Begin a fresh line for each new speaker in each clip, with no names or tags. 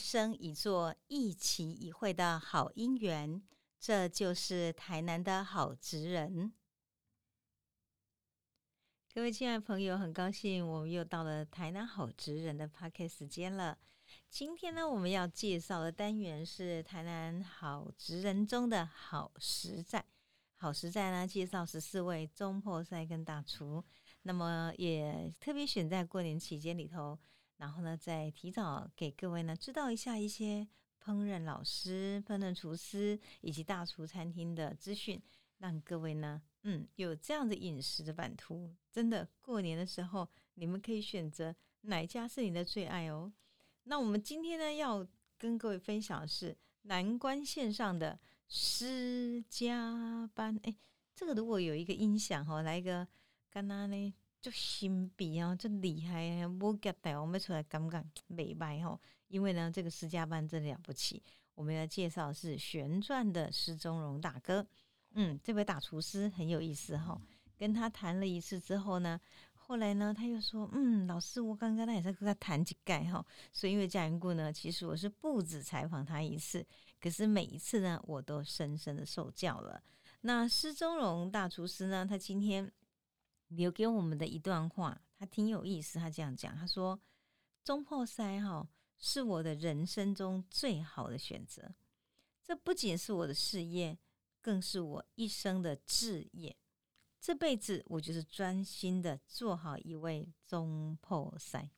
生一座、一期一会的好姻缘。这就是台南的好职人。各位亲爱的朋友，很高兴我们又到了台南好职人的 p a r k 时间了。今天呢，我们要介绍的单元是台南好职人中的好实在。好实在呢，介绍十四位中破赛跟大厨。那么也特别选在过年期间里头，然后呢，再提早给各位呢知道一下一些烹饪老师、烹饪厨师以及大厨餐厅的资讯，让各位呢，嗯，有这样的饮食的版图。真的过年的时候，你们可以选择哪家是你的最爱哦。那我们今天呢，要跟各位分享的是南关线上的施家班。哎，这个如果有一个音响哈，来一个。干那呢，就新笔啊，就厉害！我夹带我们出来刚刚美白吼，因为呢，这个施家班真了不起。我们要介绍是旋转的施宗荣大哥，嗯，这位大厨师很有意思哈。跟他谈了一次之后呢，后来呢，他又说，嗯，老师，我刚刚那也在跟他谈几盖哈。所以因为这样缘故呢，其实我是不止采访他一次，可是每一次呢，我都深深的受教了。那施宗荣大厨师呢，他今天。留给我们的一段话，他挺有意思。他这样讲，他说：“中破塞哈是我的人生中最好的选择，这不仅是我的事业，更是我一生的志业。这辈子我就是专心的做好一位中破塞。”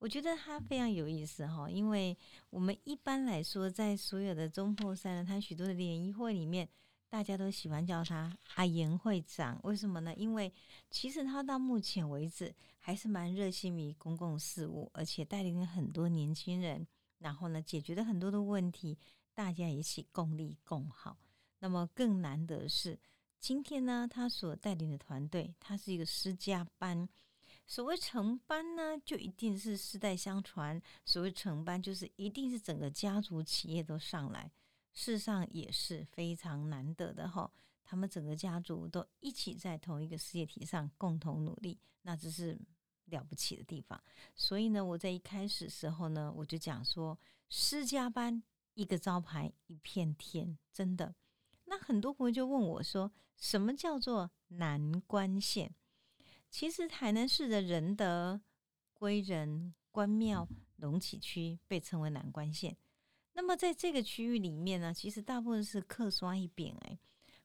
我觉得他非常有意思哈，因为我们一般来说，在所有的中破塞呢，他许多的联谊会里面。大家都喜欢叫他阿言会长，为什么呢？因为其实他到目前为止还是蛮热心于公共事务，而且带领了很多年轻人，然后呢，解决了很多的问题，大家一起共利共好。那么更难得是，今天呢，他所带领的团队，他是一个私家班。所谓成班呢，就一定是世代相传；所谓成班，就是一定是整个家族企业都上来。世上也是非常难得的哈，他们整个家族都一起在同一个事业体上共同努力，那这是了不起的地方。所以呢，我在一开始时候呢，我就讲说，施家班一个招牌一片天，真的。那很多朋友就问我说，什么叫做南关县？其实台南市的仁德、归仁、关庙、龙崎区被称为南关县。那么在这个区域里面呢，其实大部分是客刷一遍哎。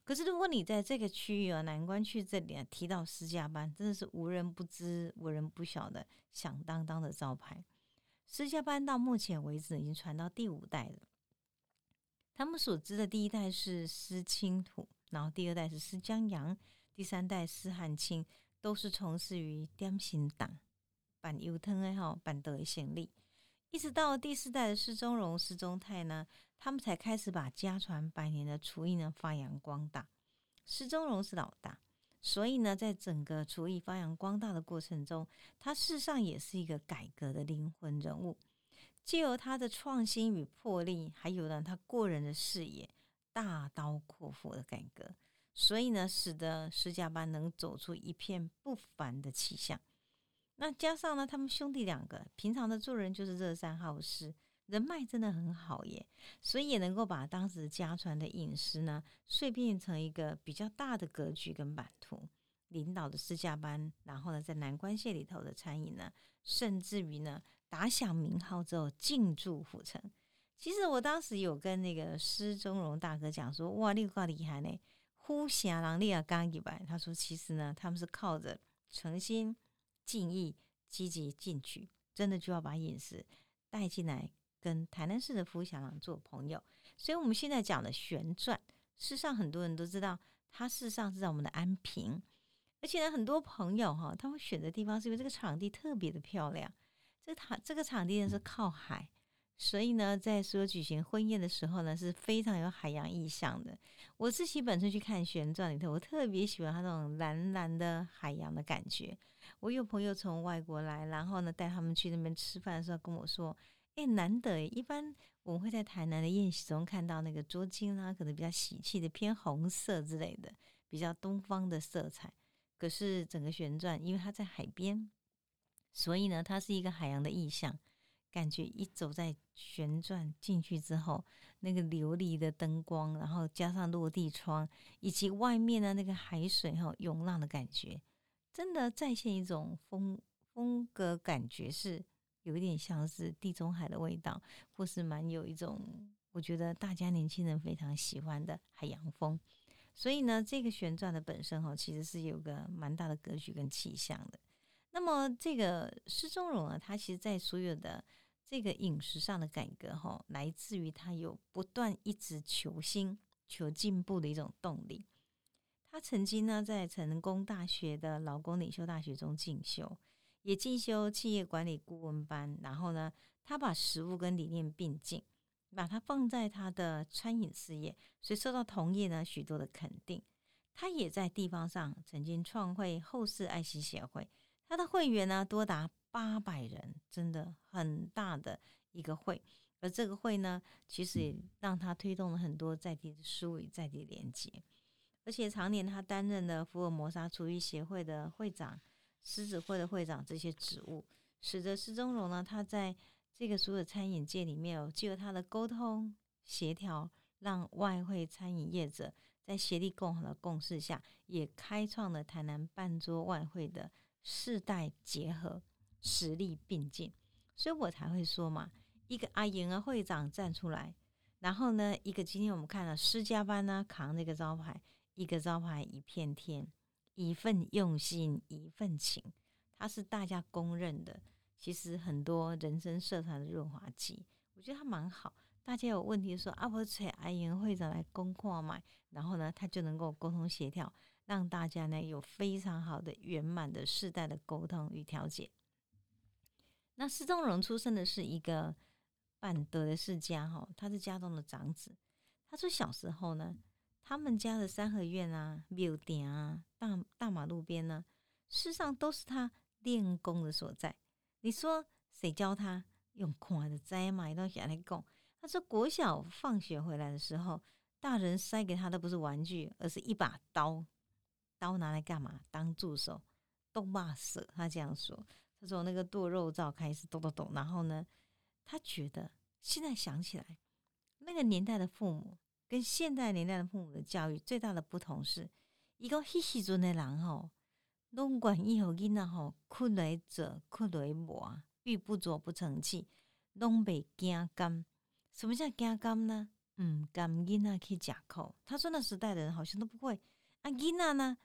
可是如果你在这个区域啊，南关区这里提到私家班，真的是无人不知、无人不晓的响当当的招牌。私家班到目前为止已经传到第五代了。他们所知的第一代是施清土，然后第二代是施江阳，第三代施汉清，都是从事于点心党、板油汤哎哈、板德县立。一直到第四代的施宗荣、施宗泰呢，他们才开始把家传百年的厨艺呢发扬光大。施宗荣是老大，所以呢，在整个厨艺发扬光大的过程中，他事实上也是一个改革的灵魂人物。借由他的创新与魄力，还有呢他过人的视野，大刀阔斧的改革，所以呢，使得施家班能走出一片不凡的气象。那加上呢，他们兄弟两个平常的做人就是热善好施，人脉真的很好耶，所以也能够把当时家传的饮食呢，碎变成一个比较大的格局跟版图。领导的私家班，然后呢，在南关县里头的餐饮呢，甚至于呢，打响名号之后进驻府城。其实我当时有跟那个施宗荣大哥讲说，哇，你个厉害呢，呼霞郎利亚刚一百。他说，其实呢，他们是靠着诚心。敬意、积极进取，真的就要把饮食带进来，跟台南市的福祥郎做朋友。所以，我们现在讲的旋转，事实上很多人都知道，它事实上是在我们的安平。而且呢，很多朋友哈，他们选择地方是因为这个场地特别的漂亮。这场这个场地呢是靠海。所以呢，在说举行婚宴的时候呢，是非常有海洋意象的。我自己本身去看旋转里头，我特别喜欢它那种蓝蓝的海洋的感觉。我有朋友从外国来，然后呢带他们去那边吃饭的时候跟我说：“哎，难得，一般我们会在台南的宴席中看到那个桌巾啊，可能比较喜气的偏红色之类的，比较东方的色彩。可是整个旋转，因为它在海边。”所以呢，它是一个海洋的意象。感觉一走在旋转进去之后，那个琉璃的灯光，然后加上落地窗，以及外面的那个海水哈涌浪的感觉，真的再现一种风风格感觉，是有一点像是地中海的味道，或是蛮有一种我觉得大家年轻人非常喜欢的海洋风。所以呢，这个旋转的本身哈，其实是有个蛮大的格局跟气象的。那么这个施中荣啊，他其实在所有的这个饮食上的改革哈，来自于他有不断一直求新、求进步的一种动力。他曾经呢在成功大学的劳工领袖大学中进修，也进修企业管理顾问班。然后呢，他把食物跟理念并进，把它放在他的餐饮事业，所以受到同业呢许多的肯定。他也在地方上曾经创会后世爱心协会，他的会员呢多达。八百人，真的很大的一个会，而这个会呢，其实也让他推动了很多在地的事务与在地连接，而且常年他担任了福尔摩沙厨艺协会的会长、狮子会的会长这些职务，使得施中荣呢，他在这个所有餐饮界里面，借由他的沟通协调，让外汇餐饮业者在协力共好的共识下，也开创了台南半桌外汇的世代结合。实力并进，所以我才会说嘛，一个阿莹啊会长站出来，然后呢，一个今天我们看了施家班呢扛那个招牌，一个招牌一片天，一份用心一份情，他是大家公认的。其实很多人生社团的润滑剂，我觉得他蛮好。大家有问题说阿婆请阿莹会长来公话嘛，然后呢，他就能够沟通协调，让大家呢有非常好的圆满的世代的沟通与调解。那施中荣出生的是一个半德的世家哈，他是家中的长子。他说小时候呢，他们家的三合院啊、庙顶啊、大大马路边呢，世上都是他练功的所在。你说谁教他用看的摘买东西来供？他说国小放学回来的时候，大人塞给他的不是玩具，而是一把刀。刀拿来干嘛？当助手，都骂死。他这样说。从那个剁肉灶开始，剁剁剁，然后呢，他觉得现在想起来，那个年代的父母跟现代年代的父母的教育最大的不同是，一个迄时阵的人吼，拢管伊后囡仔吼，困来者困来磨，玉不琢不成器，拢袂惊干。什么叫惊干呢？嗯，干囡仔去假口。他说那时代的人好像都不会，啊囡仔呢，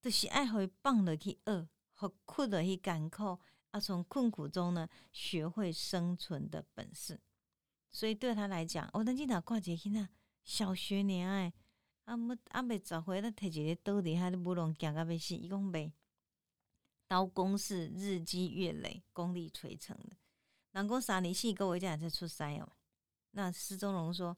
都是爱会放落去饿，和困落去艰苦。他从困苦中呢，学会生存的本事，所以对他来讲，我曾经打挂节去啊，小学年哎，阿没阿没找回来摕一个刀底下的不拢行到要死，伊讲袂，刀工是日积月累，功力垂成的。人讲三年四个月才出师哦。那施中荣说，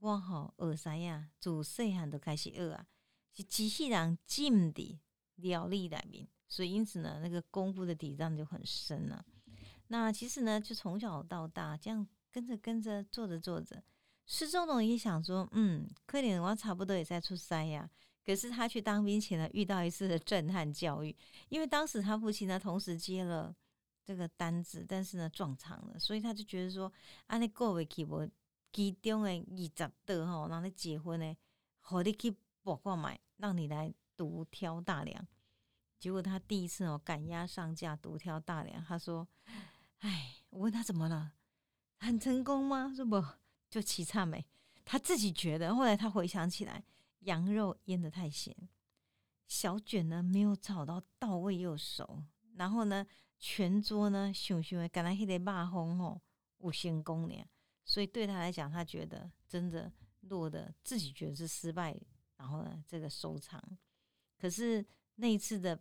我吼学师啊，自细汉就开始学啊，是机器人进的料理内面。所以，因此呢，那个功夫的底账就很深了。那其实呢，就从小到大这样跟着跟着做着做着，施中荣也想说，嗯，可能我差不多也在出山呀。可是他去当兵前呢，遇到一次的震撼教育，因为当时他父亲呢同时接了这个单子，但是呢撞场了，所以他就觉得说，啊，你过未去我其中的二十多吼，让你结婚呢，好你去博挂买，让你来独挑大梁。结果他第一次哦赶鸭上架，独挑大梁。他说：“哎，我问他怎么了，很成功吗？说不，就奇差没。他自己觉得。后来他回想起来，羊肉腌的太咸，小卷呢没有炒到到位又熟。然后呢，全桌呢熊熊的，赶来迄个骂风吼五星功呢。所以对他来讲，他觉得真的落的自己觉得是失败。然后呢，这个收场。可是那一次的。”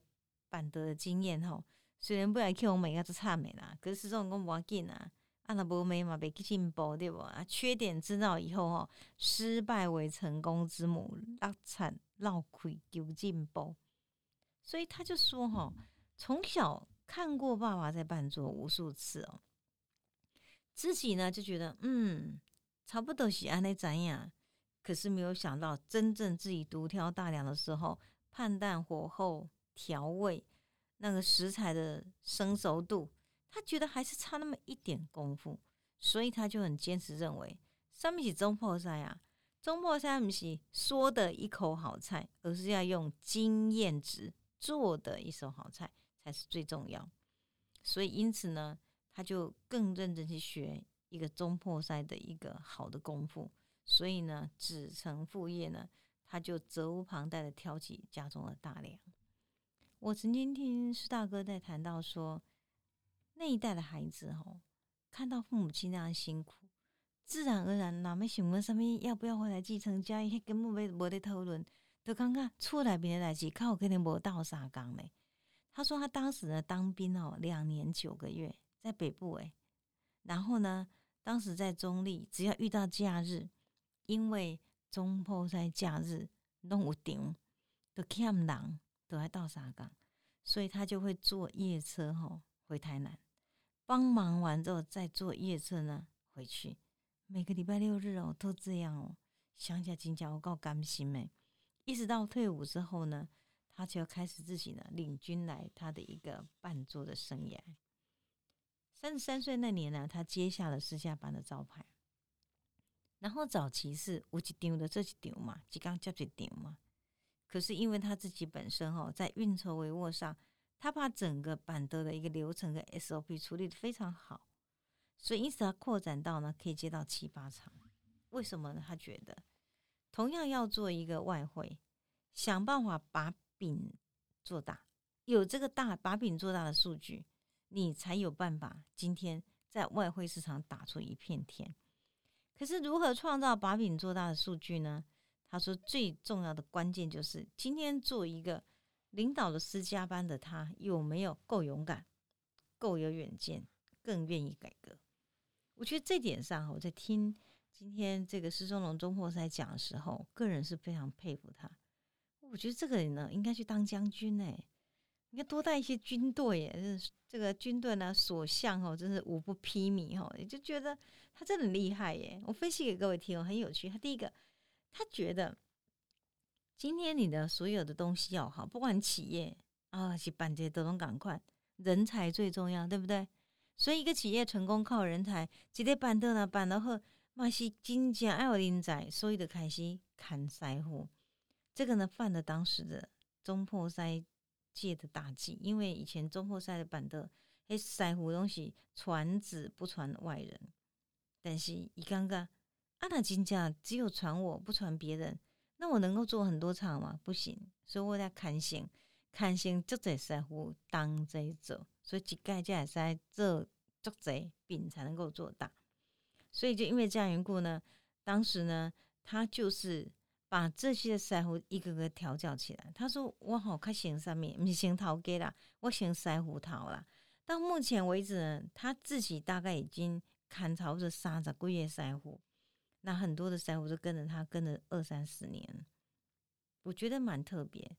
板德的经验吼，虽然不来 Q 美啊，都差美啦，可是这种讲无要紧啊，啊那无美嘛，别进步对不啊？缺点知道以后吼，失败为成功之母，落惨落亏求进步。所以他就说哈，从小看过爸爸在办桌无数次哦，自己呢就觉得嗯，差不多是安尼怎样，可是没有想到真正自己独挑大梁的时候，判断火候。调味那个食材的生熟度，他觉得还是差那么一点功夫，所以他就很坚持认为，上面是中破菜啊，中破菜不是说的一口好菜，而是要用经验值做的一手好菜才是最重要。所以因此呢，他就更认真去学一个中破菜的一个好的功夫。所以呢，子承父业呢，他就责无旁贷的挑起家中的大梁。我曾经听师大哥在谈到说，那一代的孩子哦，看到父母亲那样辛苦，自然而然哪没想问上面要不要回来继承家业，根本没没得讨论，就感觉厝内边的代志靠肯定无到啥讲嘞。他说他当时呢当兵哦，两年九个月在北部诶，然后呢，当时在中立，只要遇到假日。因为中坡在假日弄有场，都欠人，都在到沙港，所以他就会坐夜车吼回台南，帮忙完之后再坐夜车呢回去。每个礼拜六日哦都这样哦，想起来真叫我够甘心诶。一直到退伍之后呢，他就要开始自己呢领军来他的一个伴奏的生涯。三十三岁那年呢，他接下了私下班的招牌。然后早期是有一张的这几张嘛，即刚接一张嘛。可是因为他自己本身哈，在运筹帷幄上，他把整个板德的一个流程跟 SOP 处理的非常好，所以因此他扩展到呢可以接到七八场。为什么呢？他觉得同样要做一个外汇，想办法把饼做大，有这个大把饼做大的数据，你才有办法今天在外汇市场打出一片天。可是如何创造把饼做大的数据呢？他说最重要的关键就是今天做一个领导的私家班的他有没有够勇敢、够有远见、更愿意改革。我觉得这点上，我在听今天这个施中龙中破赛讲的时候，个人是非常佩服他。我觉得这个人呢，应该去当将军哎。应该多带一些军队耶，这个军队呢，所向哦，真是无不披靡哦，也就觉得他真的很厉害耶。我分析给各位听哦，很有趣。他第一个，他觉得今天你的所有的东西要好，不管企业啊，去办这些都能赶快，人才最重要，对不对？所以一个企业成功靠人才，今天办的呢，办的好，嘛是真正爱有人才，所以就开始砍腮胡。这个呢，犯了当时的中破塞。界的大忌，因为以前中破赛的板凳，诶，腮胡东西传子不传外人，但是一刚刚阿那金价只有传我不传别人，那我能够做很多场吗？不行，所以我在看线，看线就在腮胡当在做，所以几盖才在做做贼饼才能够做大，所以就因为这样缘故呢，当时呢，他就是。把这些腮胡一个个调教起来。他说：“我好开心上面，不是先桃给啦，我先腮胡桃啦。到目前为止呢，他自己大概已经砍朝着三十个月腮胡，那很多的腮胡都跟着他跟了二三十年，我觉得蛮特别。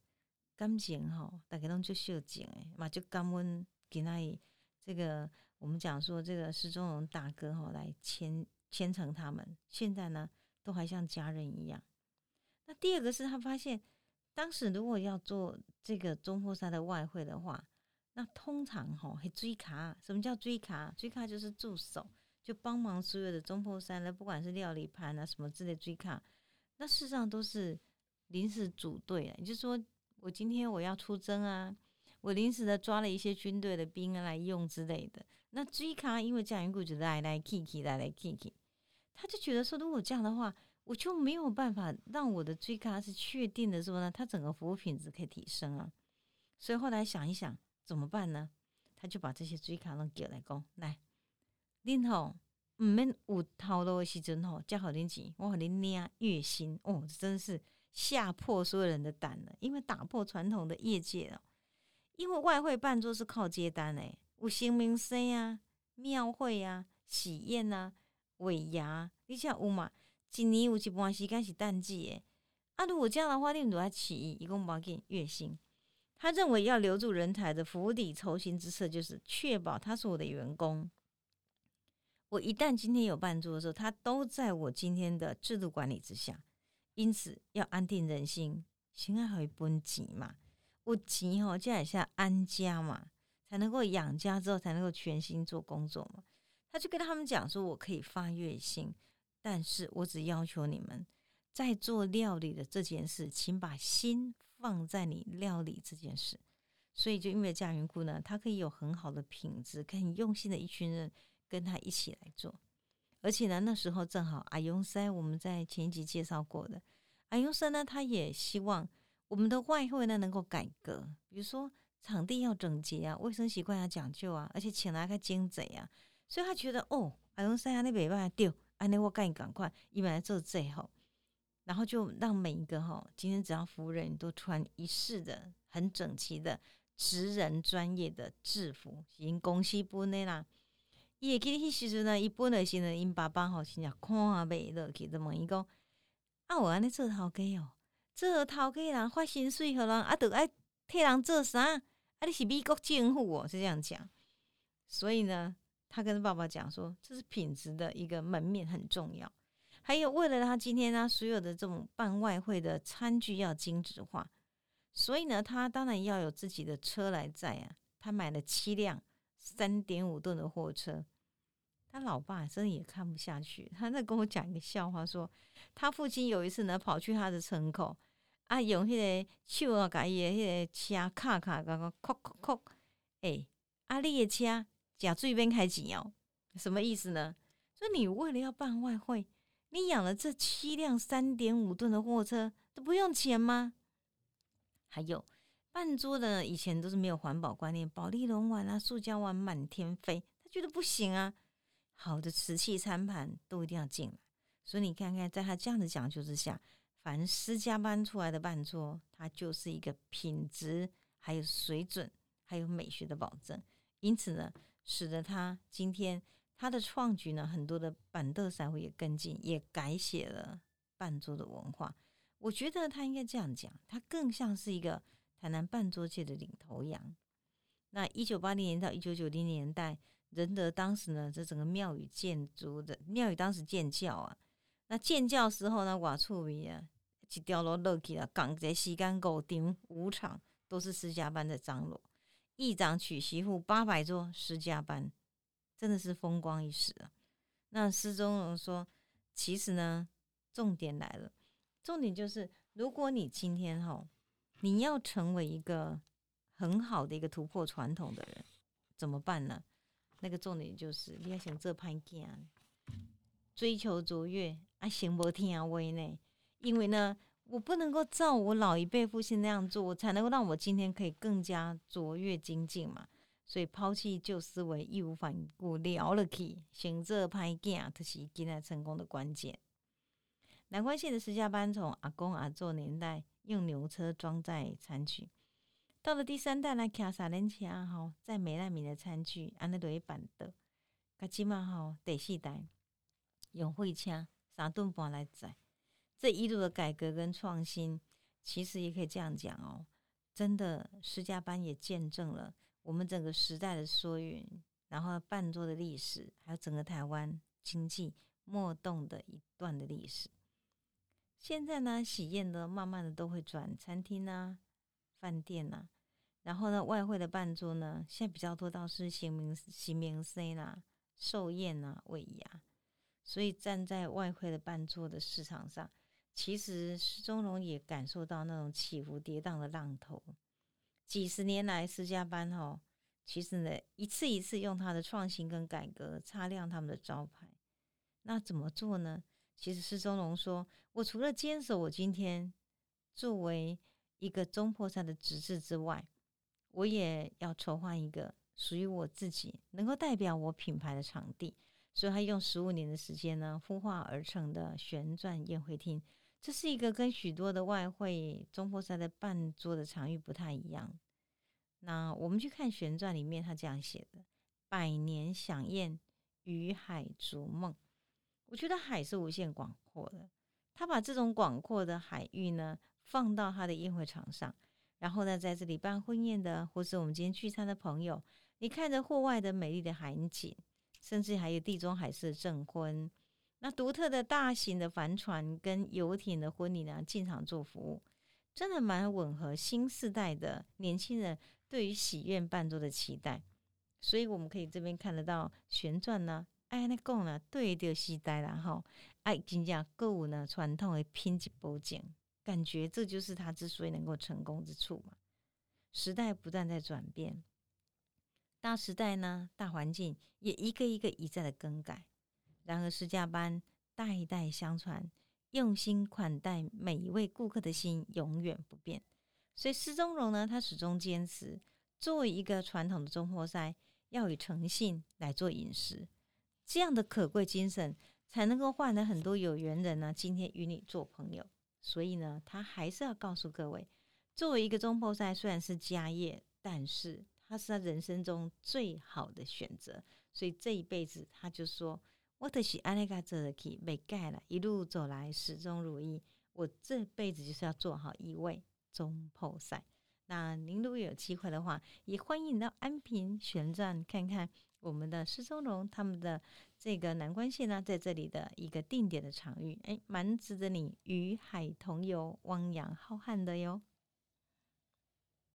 感情哈，大家都就秀景诶，嘛就感恩给那这个我们讲说这个施中荣大哥哈来牵牵成他们，现在呢都还像家人一样。”那第二个是他发现，当时如果要做这个中坡山的外汇的话，那通常哈会追卡。什么叫追卡？追卡就是助手，就帮忙所有的中破山的，不管是料理盘啊什么之类追卡。那事实上都是临时组队啊，也就是说，我今天我要出征啊，我临时的抓了一些军队的兵来用之类的。那追卡因为蒋云谷就来来 Kiki 来来 Kiki，他就觉得说，如果这样的话。我就没有办法让我的追卡是确定的，说呢，他整个服务品质可以提升啊。所以后来想一想，怎么办呢？他就把这些追卡拢叫来讲，来，恁吼毋免有头路的时阵吼，交好恁钱，我互恁领月薪哦，真是吓破所有人的胆了。因为打破传统的业界哦，因为外汇办桌是靠接单诶，有新明生啊、庙会啊、喜宴啊、尾牙，你像有嘛？一年有一半时间是淡季诶，啊，如果这样的话，你们都要起义，一共包给月薪。他认为要留住人才的釜底抽薪之策，就是确保他是我的员工。我一旦今天有办桌的时候，他都在我今天的制度管理之下，因此要安定人心，心爱会分钱嘛。有钱吼，这也是安家嘛，才能够养家之后才能够全心做工作嘛。他就跟他们讲说，我可以发月薪，但是我只要求你们在做料理的这件事，请把心放在你料理这件事。所以就因为家云姑呢，他可以有很好的品质，很用心的一群人跟他一起来做。而且呢，那时候正好阿勇塞我们在前一集介绍过的阿勇塞呢，他也希望我们的外汇呢能够改革，比如说场地要整洁啊，卫生习惯要讲究啊，而且请来个精贼啊，所以他觉得哦，阿勇塞啊那北办法丢，安那我赶紧赶快，一般来做最后，然后就让每一个哈，今天只要服务人都穿一式的很整齐的职人专业的制服，因公司本的啦。伊会记得迄时阵呢，伊本来是呢，因爸爸吼真正看袂落去，就问伊讲：啊，我安尼做头家哦，做头家人发薪水互人，啊，得爱替人做啥？啊，你是美国政府哦，是这样讲。所以呢，他跟爸爸讲说，这是品质的一个门面很重要。还有，为了他今天他，所有的这种办外汇的餐具要精致化，所以呢，他当然要有自己的车来载啊。他买了七辆三点五吨的货车。他老爸真的也看不下去，他在跟我讲一个笑话，说他父亲有一次呢跑去他的村口，啊用迄个手啊，甲伊的迄个车卡卡，甲个敲敲敲，哎，啊你的车假最边开钱哦，什么意思呢？说你为了要办外汇，你养了这七辆三点五吨的货车都不用钱吗？还有办桌的以前都是没有环保观念，保利龙碗啊、塑胶碗满天飞，他觉得不行啊。好的瓷器餐盘都一定要进来，所以你看看，在他这样的讲究之下，凡私家搬出来的办桌，它就是一个品质、还有水准、还有美学的保证。因此呢，使得他今天他的创举呢，很多的板凳才会也跟进，也改写了办桌的文化。我觉得他应该这样讲，他更像是一个台南办桌界的领头羊。那一九八零年到一九九零年代。仁德当时呢，这整个庙宇建筑的庙宇当时建教啊，那建教时候呢，瓦厝米啊，一掉落落去了，港在西干狗顶五场都是私家班的张罗，议长娶媳妇八百桌私家班，真的是风光一时啊。那施宗荣说，其实呢，重点来了，重点就是如果你今天哈，你要成为一个很好的一个突破传统的人，怎么办呢？那个重点就是，你要想做判件，追求卓越啊，行不听啊威呢？因为呢，我不能够照我老一辈父亲那样做，我才能够让我今天可以更加卓越精进嘛。所以抛弃旧思维，义无反顾，聊了去，行这判件，这是今天成功的关键。南关县的私家班从阿公阿祖年代用牛车装载餐具。到了第三代来骑三轮车吼，在美难民的餐具安尼都会板的，噶起码吼第四代用货车三吨半来载，这一路的改革跟创新，其实也可以这样讲哦，真的施家班也见证了我们整个时代的缩影，然后半座的历史，还有整个台湾经济脉动的一段的历史。现在呢，喜宴的慢慢的都会转餐厅啊。饭店呐，然后呢，外汇的办桌呢，现在比较多倒是新明新明 C 啦、寿宴呐、尾牙，所以站在外汇的办桌的市场上，其实施中荣也感受到那种起伏跌宕的浪头。几十年来，私家班哦，其实呢，一次一次用他的创新跟改革擦亮他们的招牌。那怎么做呢？其实施中荣说：“我除了坚守我今天作为。”一个中破山的职志之外，我也要筹划一个属于我自己能够代表我品牌的场地。所以，他用十五年的时间呢，孵化而成的旋转宴会厅，这是一个跟许多的外汇中破山的半桌的场域不太一样。那我们去看旋转里面，他这样写的：“百年享宴，与海逐梦。”我觉得海是无限广阔的，他把这种广阔的海域呢。放到他的宴会场上，然后呢，在这里办婚宴的，或是我们今天聚餐的朋友，你看着户外的美丽的海景，甚至还有地中海式的证婚，那独特的大型的帆船跟游艇的婚礼呢，进场做服务，真的蛮吻合新时代的年轻人对于喜宴伴奏的期待。所以我们可以这边看得到旋转呢，哎，那讲呢，对着时代啦哈，哎，真正购物呢传统的拼接波景，感觉这就是他之所以能够成功之处嘛。时代不断在转变，大时代呢，大环境也一个一个一再的更改。然而，施家班代代相传，用心款待每一位顾客的心永远不变。所以，施宗荣呢，他始终坚持，作为一个传统的中破塞，要以诚信来做饮食，这样的可贵精神，才能够换来很多有缘人呢，今天与你做朋友。所以呢，他还是要告诉各位。作为一个中破赛，虽然是家业，但是他是他人生中最好的选择。所以这一辈子，他就说：“我的是安利卡泽的 key 被盖了，一路走来始终如一。我这辈子就是要做好一位中破赛。”那您如果有机会的话，也欢迎到安平旋转看看我们的施宗荣他们的这个南关线呢，在这里的一个定点的场域，哎，蛮值得你与海同游、汪洋浩瀚的哟。